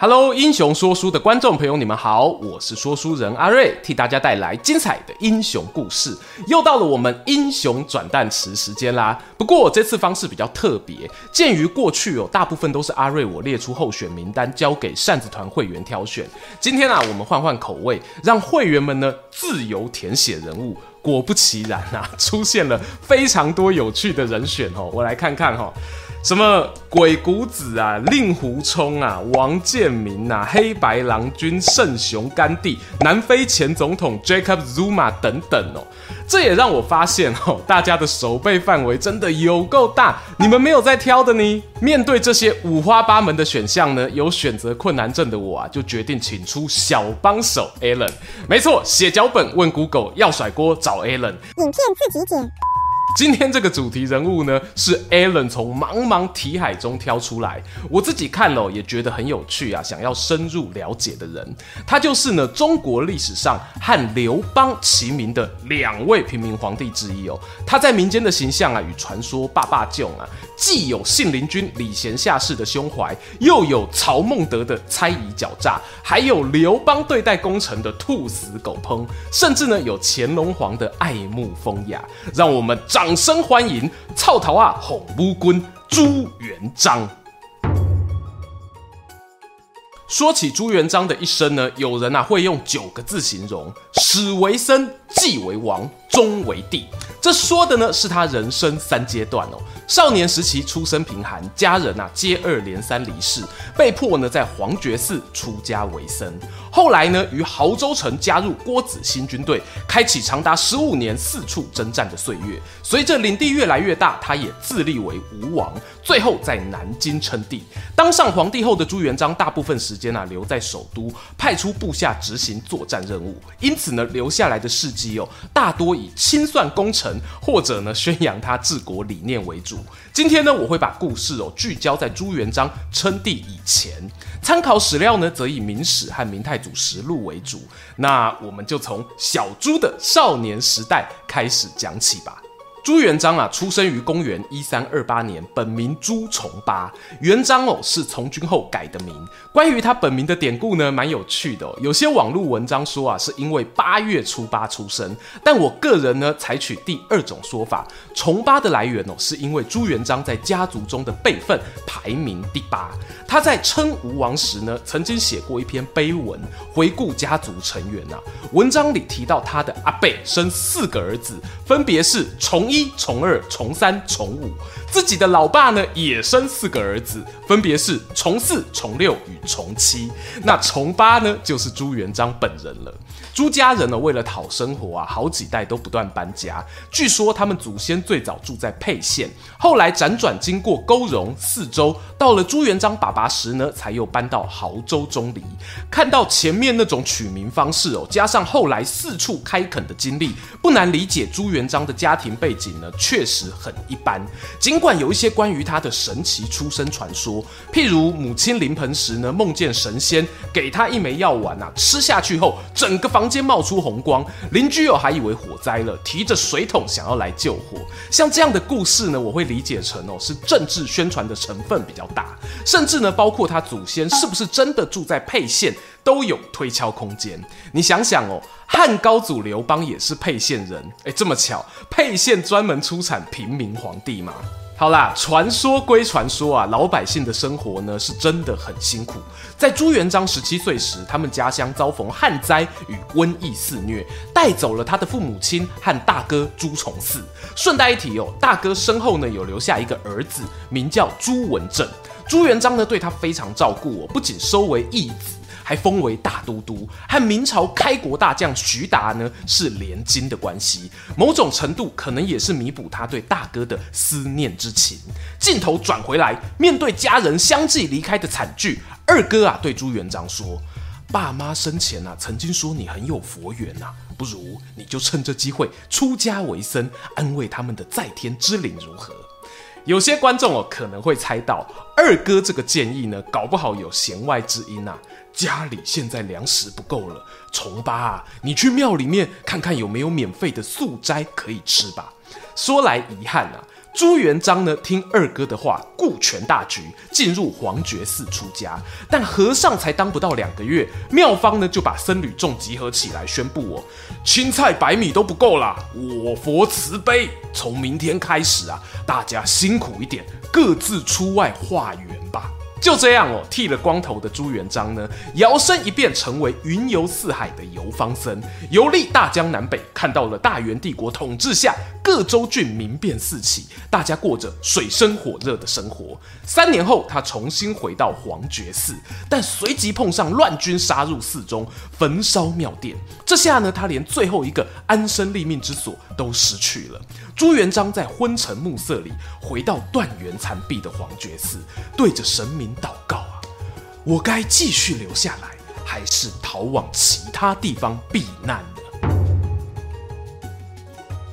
Hello，英雄说书的观众朋友，你们好，我是说书人阿瑞，替大家带来精彩的英雄故事。又到了我们英雄转蛋池时间啦。不过我这次方式比较特别，鉴于过去哦，大部分都是阿瑞我列出候选名单，交给扇子团会员挑选。今天啊，我们换换口味，让会员们呢自由填写人物。果不其然啊，出现了非常多有趣的人选哦。我来看看哈。什么鬼谷子啊、令狐冲啊、王建民啊、黑白郎君、圣雄甘地、南非前总统 Jacob Zuma 等等哦，这也让我发现哦，大家的守备范围真的有够大。你们没有在挑的呢？面对这些五花八门的选项呢，有选择困难症的我啊，就决定请出小帮手 Alan。没错，写脚本问 Google 要甩锅找 Alan，影片自己剪。今天这个主题人物呢，是 Alan 从茫茫题海中挑出来，我自己看了也觉得很有趣啊，想要深入了解的人，他就是呢中国历史上和刘邦齐名的两位平民皇帝之一哦。他在民间的形象啊，与传说爸爸舅啊，既有信陵君礼贤下士的胸怀，又有曹孟德的猜疑狡诈，还有刘邦对待功臣的兔死狗烹，甚至呢有乾隆皇的爱慕风雅，让我们掌声欢迎草头啊哄乌龟朱元璋。说起朱元璋的一生呢，有人啊会用九个字形容：史为僧，继为王，终为帝。这说的呢是他人生三阶段哦。少年时期出身贫寒，家人啊接二连三离世，被迫呢在黄觉寺出家为僧。后来呢于亳州城加入郭子兴军队，开启长达十五年四处征战的岁月。随着领地越来越大，他也自立为吴王，最后在南京称帝。当上皇帝后的朱元璋，大部分时间啊留在首都，派出部下执行作战任务。因此呢留下来的事迹哦，大多以清算功臣或者呢宣扬他治国理念为主。今天呢，我会把故事哦聚焦在朱元璋称帝以前，参考史料呢则以《明史》和《明太祖实录》为主。那我们就从小朱的少年时代开始讲起吧。朱元璋啊，出生于公元一三二八年，本名朱重八。元璋哦，是从军后改的名。关于他本名的典故呢，蛮有趣的哦。有些网络文章说啊，是因为八月初八出生，但我个人呢，采取第二种说法。重八的来源哦，是因为朱元璋在家族中的辈分排名第八。他在称吴王时呢，曾经写过一篇碑文，回顾家族成员啊。文章里提到他的阿伯生四个儿子，分别是重一、一从，二从，三从，五。自己的老爸呢，也生四个儿子，分别是重四、重六与重七。那重八呢，就是朱元璋本人了。朱家人呢，为了讨生活啊，好几代都不断搬家。据说他们祖先最早住在沛县，后来辗转经过勾荣、泗州，到了朱元璋爸爸时呢，才又搬到亳州钟离。看到前面那种取名方式哦，加上后来四处开垦的经历，不难理解朱元璋的家庭背景呢，确实很一般。尽尽管有一些关于他的神奇出生传说，譬如母亲临盆时呢，梦见神仙给他一枚药丸啊，吃下去后，整个房间冒出红光，邻居哦还以为火灾了，提着水桶想要来救火。像这样的故事呢，我会理解成哦是政治宣传的成分比较大，甚至呢包括他祖先是不是真的住在沛县都有推敲空间。你想想哦，汉高祖刘邦也是沛县人，哎，这么巧，沛县专门出产平民皇帝嘛。好啦，传说归传说啊，老百姓的生活呢是真的很辛苦。在朱元璋十七岁时，他们家乡遭逢旱灾与瘟疫肆虐，带走了他的父母亲和大哥朱重四。顺带一提哦，大哥身后呢有留下一个儿子，名叫朱文正。朱元璋呢对他非常照顾哦，不仅收为义子。还封为大都督，和明朝开国大将徐达呢是连襟的关系，某种程度可能也是弥补他对大哥的思念之情。镜头转回来，面对家人相继离开的惨剧，二哥啊对朱元璋说：“爸妈生前啊曾经说你很有佛缘呐、啊，不如你就趁这机会出家为僧，安慰他们的在天之灵如何？”有些观众哦可能会猜到，二哥这个建议呢，搞不好有弦外之音啊。家里现在粮食不够了，重八，你去庙里面看看有没有免费的素斋可以吃吧。说来遗憾啊。朱元璋呢，听二哥的话，顾全大局，进入黄觉寺出家。但和尚才当不到两个月，妙方呢就把僧侣众集合起来，宣布我，青菜白米都不够啦，我佛慈悲，从明天开始啊，大家辛苦一点，各自出外化缘吧。就这样哦，剃了光头的朱元璋呢，摇身一变成为云游四海的游方僧，游历大江南北，看到了大元帝国统治下各州郡民变四起，大家过着水深火热的生活。三年后，他重新回到黄觉寺，但随即碰上乱军杀入寺中，焚烧庙殿。这下呢，他连最后一个安身立命之所都失去了。朱元璋在昏沉暮色里回到断垣残壁的黄觉寺，对着神明祷告啊：“我该继续留下来，还是逃往其他地方避难呢？”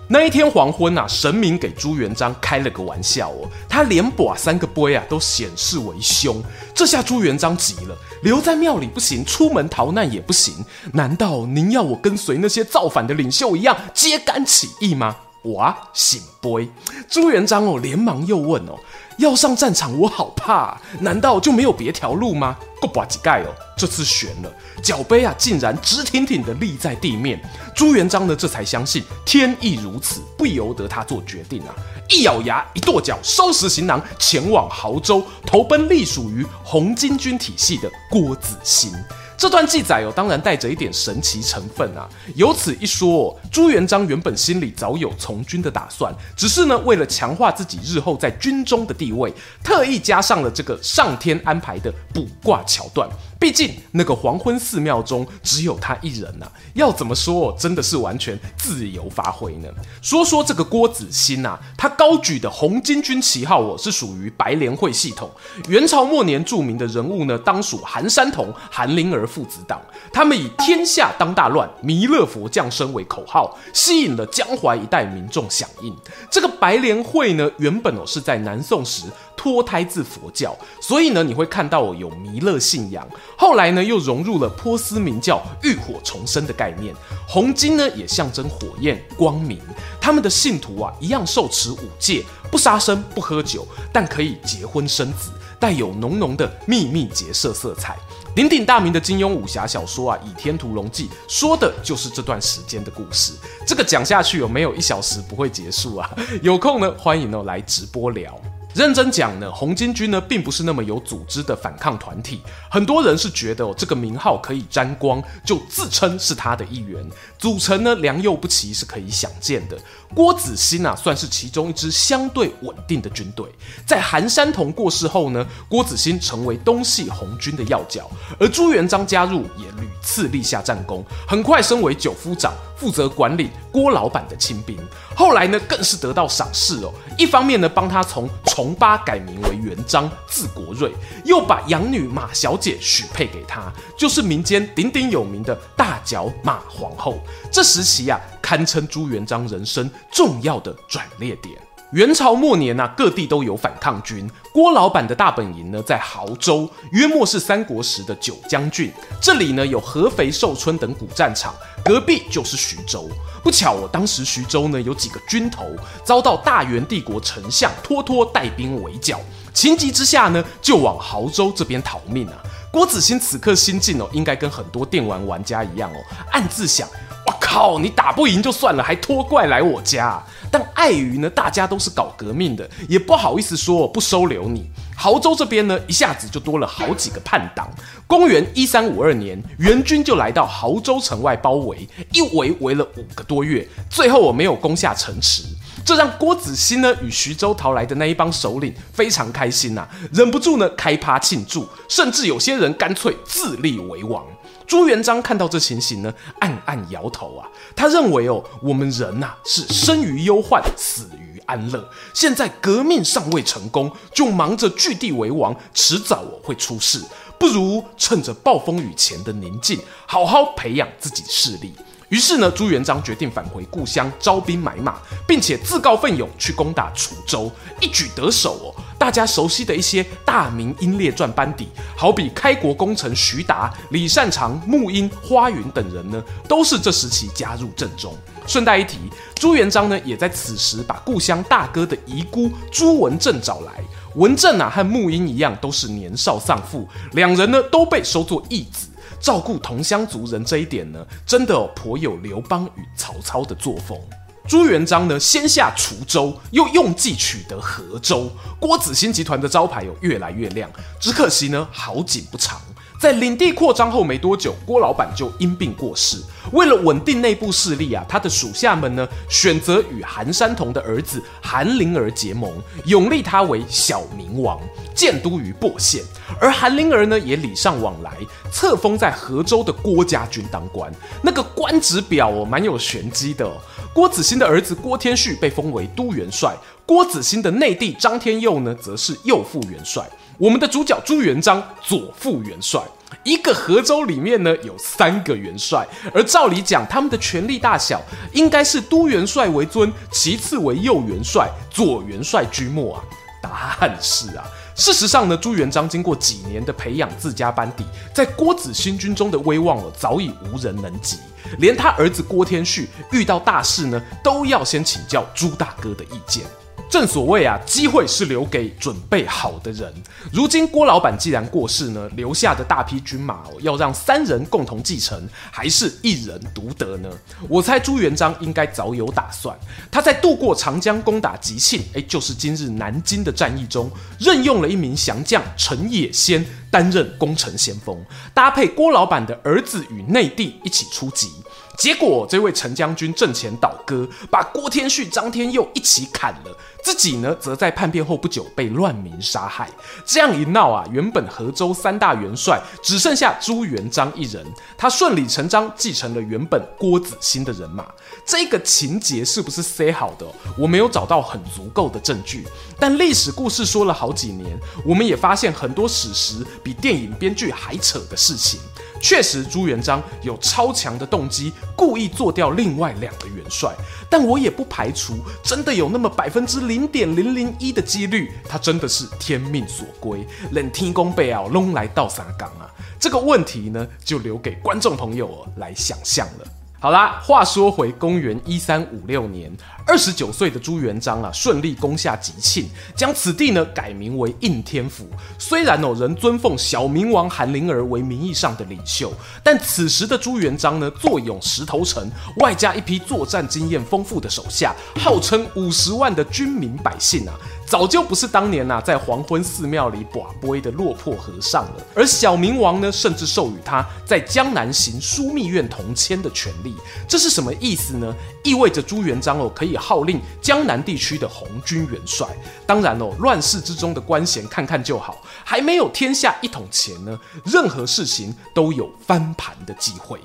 那一天黄昏啊，神明给朱元璋开了个玩笑哦，他连把三个杯啊都显示为凶。这下朱元璋急了，留在庙里不行，出门逃难也不行。难道您要我跟随那些造反的领袖一样揭竿起义吗？哇，醒杯！朱元璋哦，连忙又问哦，要上战场我好怕，难道就没有别条路吗？够把几盖哦，这次悬了，脚杯啊竟然直挺挺的立在地面。朱元璋呢，这才相信天意如此，不由得他做决定啊，一咬牙，一跺脚，收拾行囊，前往亳州，投奔隶属于红巾军体系的郭子兴。这段记载哦，当然带着一点神奇成分啊。由此一说，朱元璋原本心里早有从军的打算，只是呢，为了强化自己日后在军中的地位，特意加上了这个上天安排的卜卦桥段。毕竟那个黄昏寺庙中只有他一人呐、啊，要怎么说，真的是完全自由发挥呢？说说这个郭子兴啊，他高举的红巾军旗号哦，是属于白莲会系统。元朝末年著名的人物呢，当属韩山童、韩林儿父子党。他们以“天下当大乱，弥勒佛降生”为口号，吸引了江淮一带民众响应。这个白莲会呢，原本哦是在南宋时。脱胎自佛教，所以呢，你会看到有弥勒信仰。后来呢，又融入了波斯明教浴火重生的概念。红金呢，也象征火焰、光明。他们的信徒啊，一样受持五戒，不杀生、不喝酒，但可以结婚生子，带有浓浓的秘密结社色彩。鼎鼎大名的金庸武侠小说啊，《倚天屠龙记》说的就是这段时间的故事。这个讲下去有没有一小时不会结束啊？有空呢，欢迎哦来直播聊。认真讲呢，红巾军呢并不是那么有组织的反抗团体。很多人是觉得哦，这个名号可以沾光，就自称是他的一员。组成呢良莠不齐是可以想见的。郭子兴啊，算是其中一支相对稳定的军队。在韩山童过世后呢，郭子兴成为东系红军的要角，而朱元璋加入也屡次立下战功，很快升为九夫长，负责管理郭老板的亲兵。后来呢，更是得到赏识哦。一方面呢，帮他从崇八改名为元璋，字国瑞，又把养女马小姐许配给他，就是民间鼎鼎有名的大脚马皇后。这时期呀、啊，堪称朱元璋人生重要的转捩点。元朝末年啊，各地都有反抗军。郭老板的大本营呢，在亳州，约莫是三国时的九江郡。这里呢，有合肥、寿春等古战场，隔壁就是徐州。不巧，我当时徐州呢，有几个军头遭到大元帝国丞相脱脱带兵围剿，情急之下呢，就往亳州这边逃命啊。郭子兴此刻心境哦，应该跟很多电玩玩家一样哦，暗自想。我靠！你打不赢就算了，还拖怪来我家。但碍于呢，大家都是搞革命的，也不好意思说不收留你。亳州这边呢，一下子就多了好几个叛党。公元一三五二年，元军就来到亳州城外包围，一围围了五个多月，最后我没有攻下城池。这让郭子兴呢与徐州逃来的那一帮首领非常开心呐、啊，忍不住呢开趴庆祝，甚至有些人干脆自立为王。朱元璋看到这情形呢，暗暗摇头啊。他认为哦，我们人呐、是生于忧患，死于安乐。现在革命尚未成功，就忙着据地为王，迟早我会出事。不如趁着暴风雨前的宁静，好好培养自己势力。于是呢，朱元璋决定返回故乡招兵买马，并且自告奋勇去攻打滁州，一举得手。大家熟悉的一些大名英烈传班底，好比开国功臣徐达、李善长、穆英、花云等人呢，都是这时期加入阵中。顺带一提，朱元璋呢也在此时把故乡大哥的遗孤朱文正找来。文正啊和穆英一样，都是年少丧父，两人呢都被收作义子。照顾同乡族人这一点呢，真的、哦、颇有刘邦与曹操的作风。朱元璋呢，先下滁州，又用计取得河州，郭子兴集团的招牌有越来越亮。只可惜呢，好景不长。在领地扩张后没多久，郭老板就因病过世。为了稳定内部势力啊，他的属下们呢选择与韩山童的儿子韩林儿结盟，拥立他为小明王，建都于亳县。而韩林儿呢也礼尚往来，册封在河州的郭家军当官。那个官职表哦，蛮有玄机的。郭子兴的儿子郭天旭被封为都元帅，郭子兴的内弟张天佑呢，则是右副元帅。我们的主角朱元璋，左副元帅，一个河州里面呢有三个元帅，而照理讲，他们的权力大小应该是都元帅为尊，其次为右元帅，左元帅居末啊。答案是啊，事实上呢，朱元璋经过几年的培养自家班底，在郭子兴军中的威望哦，早已无人能及，连他儿子郭天旭遇到大事呢，都要先请教朱大哥的意见。正所谓啊，机会是留给准备好的人。如今郭老板既然过世呢，留下的大批军马哦，要让三人共同继承，还是一人独得呢？我猜朱元璋应该早有打算。他在渡过长江攻打吉庆，哎，就是今日南京的战役中，任用了一名降将陈野先担任攻城先锋，搭配郭老板的儿子与内弟一起出击。结果，这位陈将军阵前倒戈，把郭天旭、张天佑一起砍了，自己呢，则在叛变后不久被乱民杀害。这样一闹啊，原本河州三大元帅只剩下朱元璋一人，他顺理成章继承了原本郭子兴的人马。这个情节是不是塞好的？我没有找到很足够的证据，但历史故事说了好几年，我们也发现很多史实比电影编剧还扯的事情。确实，朱元璋有超强的动机，故意做掉另外两个元帅。但我也不排除，真的有那么百分之零点零零一的几率，他真的是天命所归，冷天公伯啊，拢来倒三缸啊。这个问题呢，就留给观众朋友来想象了。好啦，话说回公元一三五六年，二十九岁的朱元璋啊，顺利攻下吉庆，将此地呢改名为应天府。虽然哦，仍尊奉小明王韩林儿为名义上的领袖，但此时的朱元璋呢，坐拥石头城，外加一批作战经验丰富的手下，号称五十万的军民百姓啊。早就不是当年呐、啊，在黄昏寺庙里跋杯的落魄和尚了。而小明王呢，甚至授予他在江南行枢密院同签的权利。这是什么意思呢？意味着朱元璋哦，可以号令江南地区的红军元帅。当然哦，乱世之中的官衔看看就好，还没有天下一统前呢，任何事情都有翻盘的机会。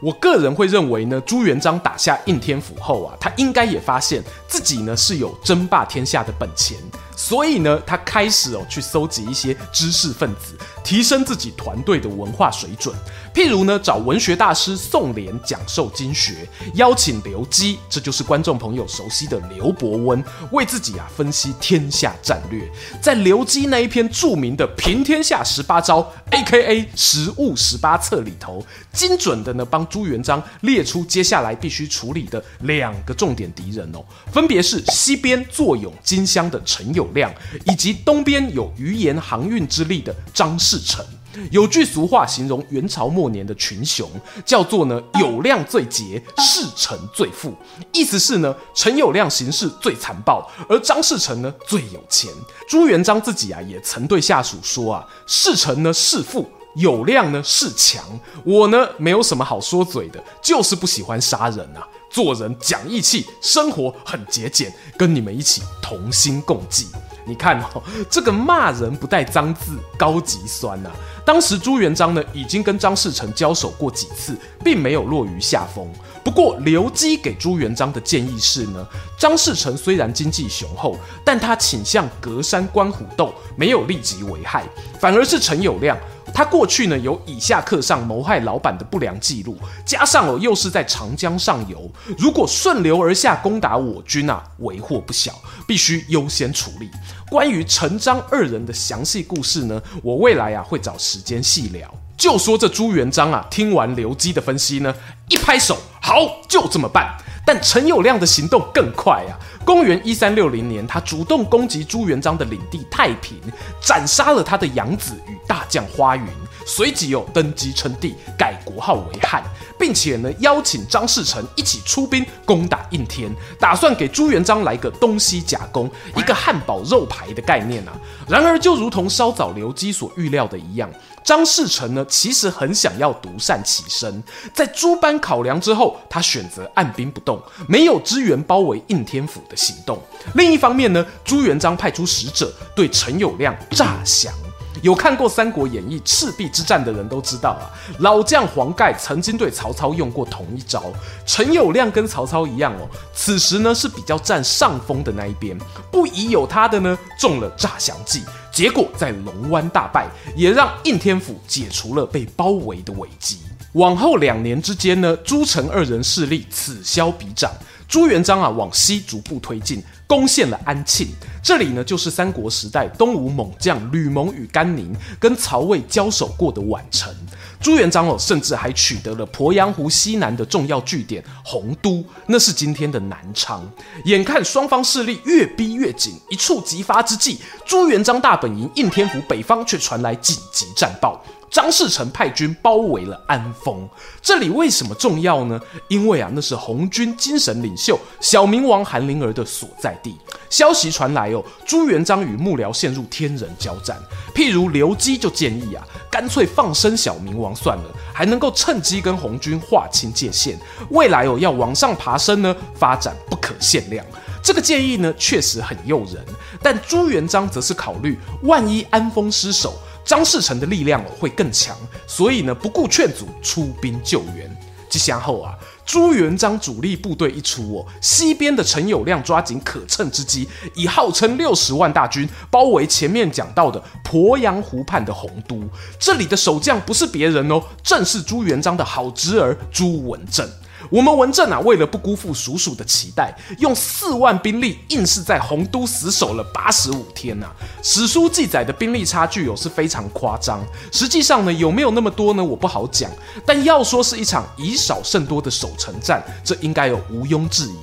我个人会认为呢，朱元璋打下应天府后啊，他应该也发现自己呢是有争霸天下的本钱。所以呢，他开始哦去搜集一些知识分子，提升自己团队的文化水准。譬如呢，找文学大师宋濂讲授经学，邀请刘基，这就是观众朋友熟悉的刘伯温，为自己啊分析天下战略。在刘基那一篇著名的《平天下十八招》（A.K.A. 实务十八策）里头，精准的呢帮朱元璋列出接下来必须处理的两个重点敌人哦，分别是西边坐拥金乡的陈友谅，以及东边有余盐航运之力的张士诚。有句俗话形容元朝末年的群雄，叫做呢“友谅最杰，士诚最富”。意思是呢，陈友谅行事最残暴，而张士诚呢最有钱。朱元璋自己啊也曾对下属说啊：“士诚呢是富，有量呢是强，我呢没有什么好说嘴的，就是不喜欢杀人啊。”做人讲义气，生活很节俭，跟你们一起同心共济。你看哦，这个骂人不带脏字，高级酸呐、啊。当时朱元璋呢，已经跟张士诚交手过几次，并没有落于下风。不过刘基给朱元璋的建议是呢，张士诚虽然经济雄厚，但他倾向隔山观虎斗，没有立即危害，反而是陈友谅。他过去呢，有以下克上谋害老板的不良记录，加上哦又是在长江上游，如果顺流而下攻打我军啊，为祸不小，必须优先处理。关于陈张二人的详细故事呢，我未来啊会找时间细聊。就说这朱元璋啊，听完刘基的分析呢，一拍手，好，就这么办。但陈友谅的行动更快啊！公元一三六零年，他主动攻击朱元璋的领地太平，斩杀了他的养子与大将花云，随即又登基称帝，改国号为汉，并且呢邀请张士诚一起出兵攻打应天，打算给朱元璋来个东西夹攻，一个汉堡肉排的概念啊！然而，就如同稍早刘基所预料的一样。张士诚呢，其实很想要独善其身，在诸般考量之后，他选择按兵不动，没有支援包围应天府的行动。另一方面呢，朱元璋派出使者对陈友谅诈降。有看过《三国演义》赤壁之战的人都知道啊，老将黄盖曾经对曹操用过同一招。陈友谅跟曹操一样哦，此时呢是比较占上风的那一边，不疑有他的呢中了诈降计。结果在龙湾大败，也让应天府解除了被包围的危机。往后两年之间呢，朱陈二人势力此消彼长。朱元璋啊，往西逐步推进，攻陷了安庆。这里呢，就是三国时代东吴猛将吕蒙与甘宁跟曹魏交手过的宛城。朱元璋哦，甚至还取得了鄱阳湖西南的重要据点洪都，那是今天的南昌。眼看双方势力越逼越紧，一触即发之际，朱元璋大本营应天府北方却传来紧急战报。张士诚派军包围了安丰，这里为什么重要呢？因为啊，那是红军精神领袖小明王韩林儿的所在地。消息传来哦，朱元璋与幕僚陷入天人交战。譬如刘基就建议啊，干脆放生小明王算了，还能够趁机跟红军划清界限。未来哦，要往上爬升呢，发展不可限量。这个建议呢，确实很诱人，但朱元璋则是考虑，万一安丰失守。张士诚的力量会更强，所以呢，不顾劝阻，出兵救援。这下后啊，朱元璋主力部队一出哦，西边的陈友谅抓紧可乘之机，以号称六十万大军包围前面讲到的鄱阳湖畔的洪都。这里的守将不是别人哦，正是朱元璋的好侄儿朱文正。我们文正啊，为了不辜负叔叔的期待，用四万兵力硬是在洪都死守了八十五天呐、史书记载的兵力差距有、是非常夸张，实际上呢，有没有那么多呢？我不好讲。但要说是一场以少胜多的守城战，这应该有毋庸置疑。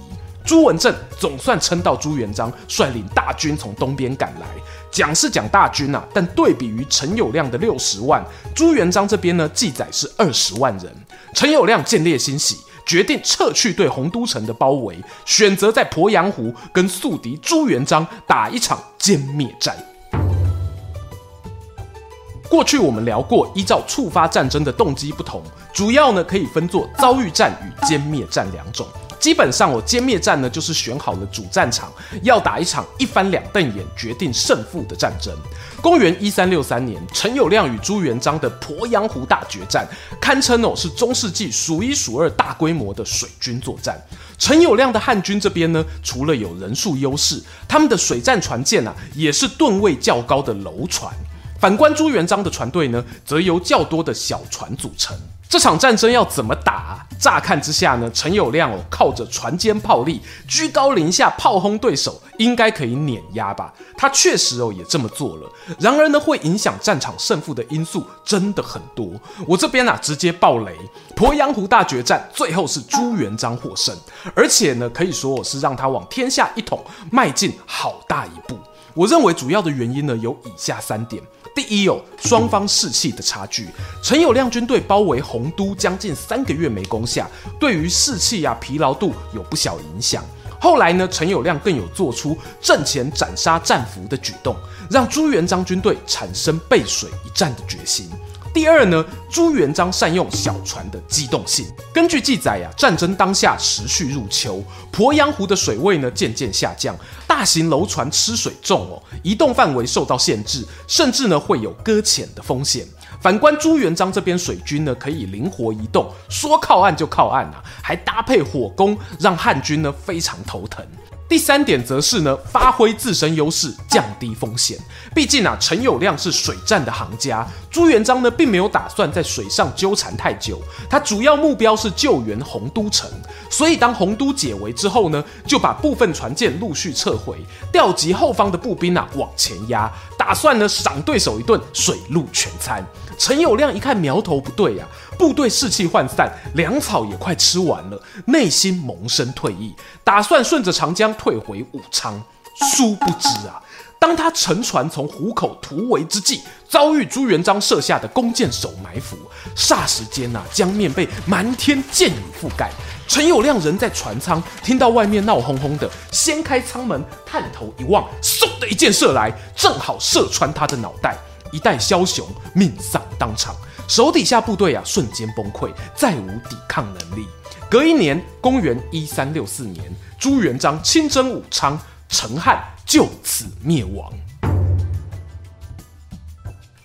朱文正总算撑到朱元璋率领大军从东边赶来，讲是讲大军呐、但对比于陈友谅的六十万，朱元璋这边呢，记载是二十万人。陈友谅见猎心喜。决定撤去对洪都城的包围，选择在鄱阳湖跟宿敌朱元璋打一场歼灭战。过去我们聊过，依照触发战争的动机不同，主要呢可以分作遭遇战与歼灭战两种。基本上，我歼灭战呢，就是选好了主战场，要打一场一翻两瞪眼决定胜负的战争。公元一三六三年，陈友谅与朱元璋的鄱阳湖大决战，堪称哦是中世纪数一数二大规模的水军作战。陈友谅的汉军这边呢，除了有人数优势，他们的水战船舰啊，也是吨位较高的楼船。反观朱元璋的船队呢，则由较多的小船组成。这场战争要怎么打？乍看之下呢，陈友谅哦靠着船坚炮利，居高临下炮轰对手，应该可以碾压吧？他确实哦也这么做了。然而呢，会影响战场胜负的因素真的很多。我这边啊直接爆雷：鄱阳湖大决战最后是朱元璋获胜，而且呢可以说我是让他往天下一统迈进好大一步。我认为主要的原因呢有以下三点。第一有双方士气的差距，陈友谅军队包围洪都将近三个月没攻下，对于士气啊疲劳度有不小影响。后来呢，陈友谅更有做出阵前斩杀战俘的举动，让朱元璋军队产生背水一战的决心。第二呢，朱元璋善用小船的机动性。根据记载呀、啊，战争当下持续入秋，鄱阳湖的水位呢渐渐下降，大型楼船吃水重哦，移动范围受到限制，甚至呢会有搁浅的风险。反观朱元璋这边水军呢，可以灵活移动，说靠岸就靠岸啊，还搭配火攻，让汉军呢非常头疼。第三点则是呢，发挥自身优势，降低风险。毕竟啊，陈友谅是水战的行家，朱元璋呢并没有打算在水上纠缠太久，他主要目标是救援洪都城。所以当洪都解围之后呢，就把部分船舰陆续撤回，调集后方的步兵啊往前压，打算呢赏对手一顿水陆全餐。陈友谅一看苗头不对呀、部队士气涣散，粮草也快吃完了，内心萌生退意，打算顺着长江退回武昌。殊不知啊，当他乘船从湖口突围之际，遭遇朱元璋设下的弓箭手埋伏，霎时间呐、啊，江面被满天箭雨覆盖。陈友谅人在船舱，听到外面闹哄哄的，掀开舱门，探头一望，嗖的一箭射来，正好射穿他的脑袋。一代枭雄命丧当场，手底下部队啊瞬间崩溃，再无抵抗能力。隔一年，公元一三六四年，朱元璋亲征武昌，陈汉就此灭亡。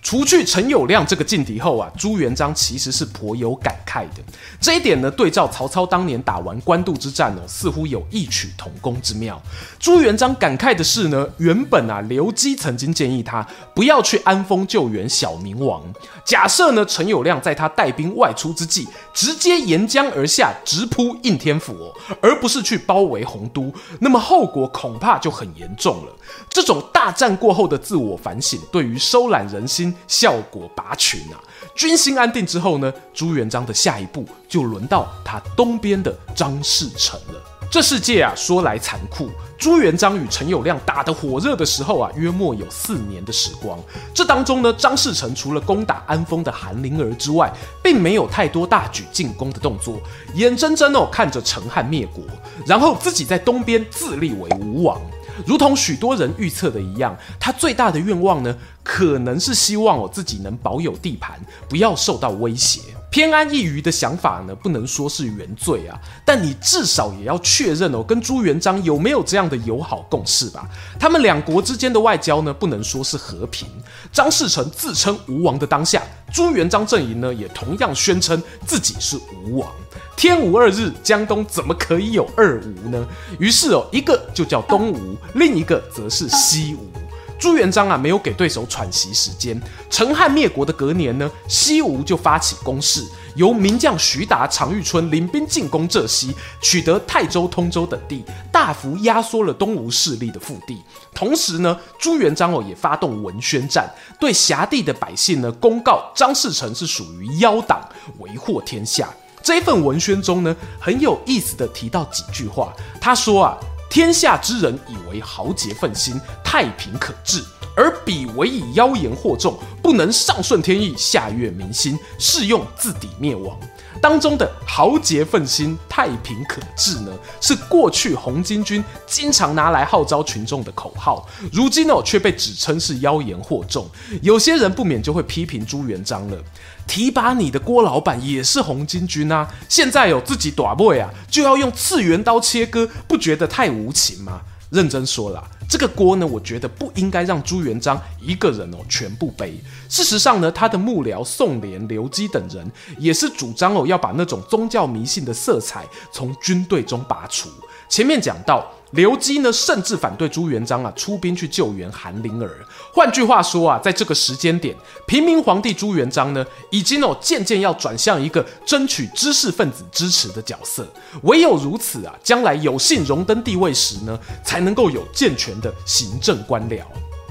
除去陈友谅这个劲敌后啊，朱元璋其实是颇有感慨的。这一点呢，对照曹操当年打完官渡之战哦，似乎有异曲同工之妙。朱元璋感慨的是呢，原本啊，刘基曾经建议他不要去安丰救援小明王。假设呢，陈友谅在他带兵外出之际，直接沿江而下，直扑应天府哦，而不是去包围洪都，那么后果恐怕就很严重了。这种大战过后的自我反省，对于收揽人心。效果拔群啊！军心安定之后呢，朱元璋的下一步就轮到他东边的张士诚了。这世界啊，说来残酷，朱元璋与陈友谅打得火热的时候啊，约莫有四年的时光。这当中呢，张士诚除了攻打安丰的韩林儿之外，并没有太多大举进攻的动作，眼睁睁哦看着陈汉灭国，然后自己在东边自立为吴王。如同许多人预测的一样，他最大的愿望呢，可能是希望我自己能保有地盘，不要受到威胁。偏安一隅的想法呢，不能说是原罪啊，但你至少也要确认哦，跟朱元璋有没有这样的友好共识吧？他们两国之间的外交呢，不能说是和平。张士诚自称吴王的当下，朱元璋阵营呢，也同样宣称自己是吴王。天无二日，江东怎么可以有二吴呢？于是哦，一个就叫东吴，另一个则是西吴。朱元璋啊，没有给对手喘息时间。陈汉灭国的隔年呢，西吴就发起攻势，由名将徐达、常遇春领兵进攻浙西，取得泰州、通州等地，大幅压缩了东吴势力的腹地。同时呢，朱元璋哦也发动文宣战，对辖地的百姓呢公告张士诚是属于妖党，为祸天下。这一份文宣中呢，很有意思的提到几句话。他说啊，天下之人以为豪杰奋心，太平可治，而彼唯以妖言惑众，不能上顺天意，下悦民心，是用自抵灭亡。当中的豪杰奋兴、太平可治呢，是过去红巾军经常拿来号召群众的口号，如今哦却被指称是妖言惑众。有些人不免就会批评朱元璋了：提拔你的郭老板也是红巾军啊，现在有自己大尾啊，就要用次元刀切割，不觉得太无情吗？认真说了，这个锅呢，我觉得不应该让朱元璋一个人哦全部背。事实上呢，他的幕僚宋濂、刘基等人也是主张哦要把那种宗教迷信的色彩从军队中拔除。前面讲到。刘基呢，甚至反对朱元璋啊出兵去救援韩林儿。换句话说啊，在这个时间点，平民皇帝朱元璋呢，已经哦渐渐要转向一个争取知识分子支持的角色。唯有如此啊，将来有幸荣登帝位时呢，才能够有健全的行政官僚。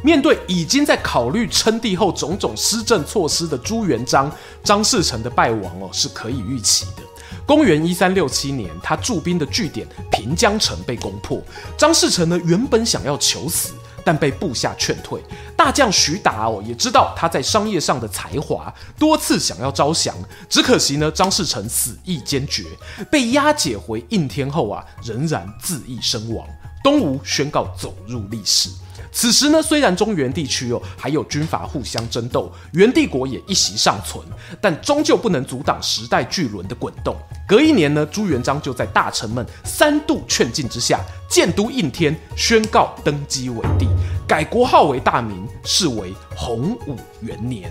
面对已经在考虑称帝后种种施政措施的朱元璋，张士诚的败亡哦是可以预期的。公元一三六七年，他驻兵的据点平江城被攻破。张士诚呢，原本想要求死，但被部下劝退。大将徐达哦，也知道他在商业上的才华，多次想要招降，只可惜呢，张士诚死意坚决，被押解回应天后啊，仍然自缢身亡。东吴宣告走入历史。此时呢，虽然中原地区哦还有军阀互相争斗，元帝国也一息尚存，但终究不能阻挡时代巨轮的滚动。隔一年呢，朱元璋就在大臣们三度劝进之下，建都应天，宣告登基为帝，改国号为大明，是为洪武元年。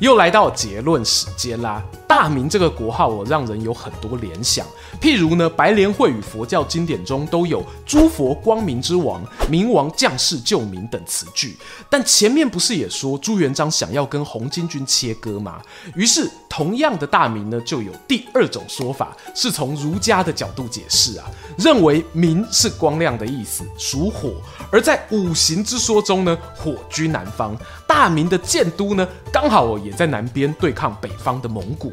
又来到结论时间啦。大明这个国号哦，让人有很多联想。譬如呢，白莲会与佛教经典中都有“诸佛光明之王，明王降世救民”等词句。但前面不是也说朱元璋想要跟红巾军切割吗？于是，同样的大明呢，就有第二种说法，是从儒家的角度解释啊，认为明是光亮的意思，属火。而在五行之说中呢，火居南方，大明的建都呢，刚好哦也在南边对抗北方的蒙古。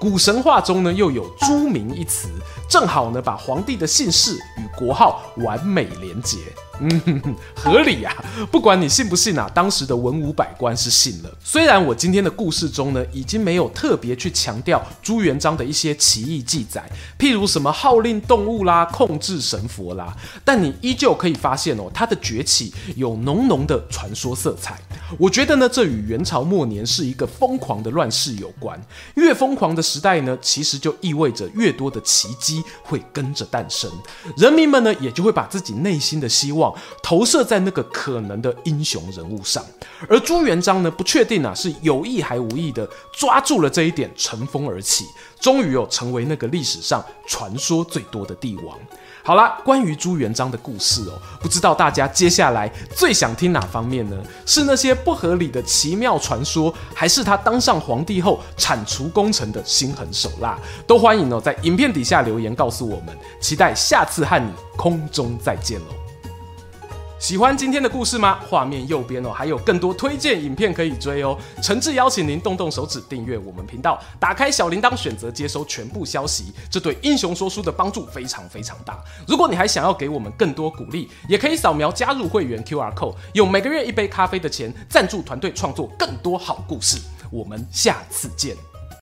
古神话中呢，又有朱明一词，正好呢把皇帝的姓氏与国号完美连结。嗯哼，合理呀、啊。不管你信不信啊，当时的文武百官是信了。虽然我今天的故事中呢，已经没有特别去强调朱元璋的一些奇异记载，譬如什么号令动物啦、控制神佛啦，但你依旧可以发现哦，他的崛起有浓浓的传说色彩。我觉得呢，这与元朝末年是一个疯狂的乱世有关。越疯狂的时代呢，其实就意味着越多的奇迹会跟着诞生，人民们呢，也就会把自己内心的希望投射在那个可能的英雄人物上。而朱元璋呢，不确定啊，是有意还无意的抓住了这一点，乘风而起，终于哦，成为那个历史上传说最多的帝王。好啦，关于朱元璋的故事哦，不知道大家接下来最想听哪方面呢？是那些不合理的奇妙传说，还是他当上皇帝后铲除功臣的心狠手辣？都欢迎哦，在影片底下留言告诉我们。期待下次和你空中再见喽！喜欢今天的故事吗？画面右边哦，还有更多推荐影片可以追哦。诚挚邀请您动动手指订阅我们频道，打开小铃铛，选择接收全部消息，这对英雄说书的帮助非常非常大。如果你还想要给我们更多鼓励，也可以扫描加入会员 QR Code，用每个月一杯咖啡的钱赞助团队创作更多好故事。我们下次见。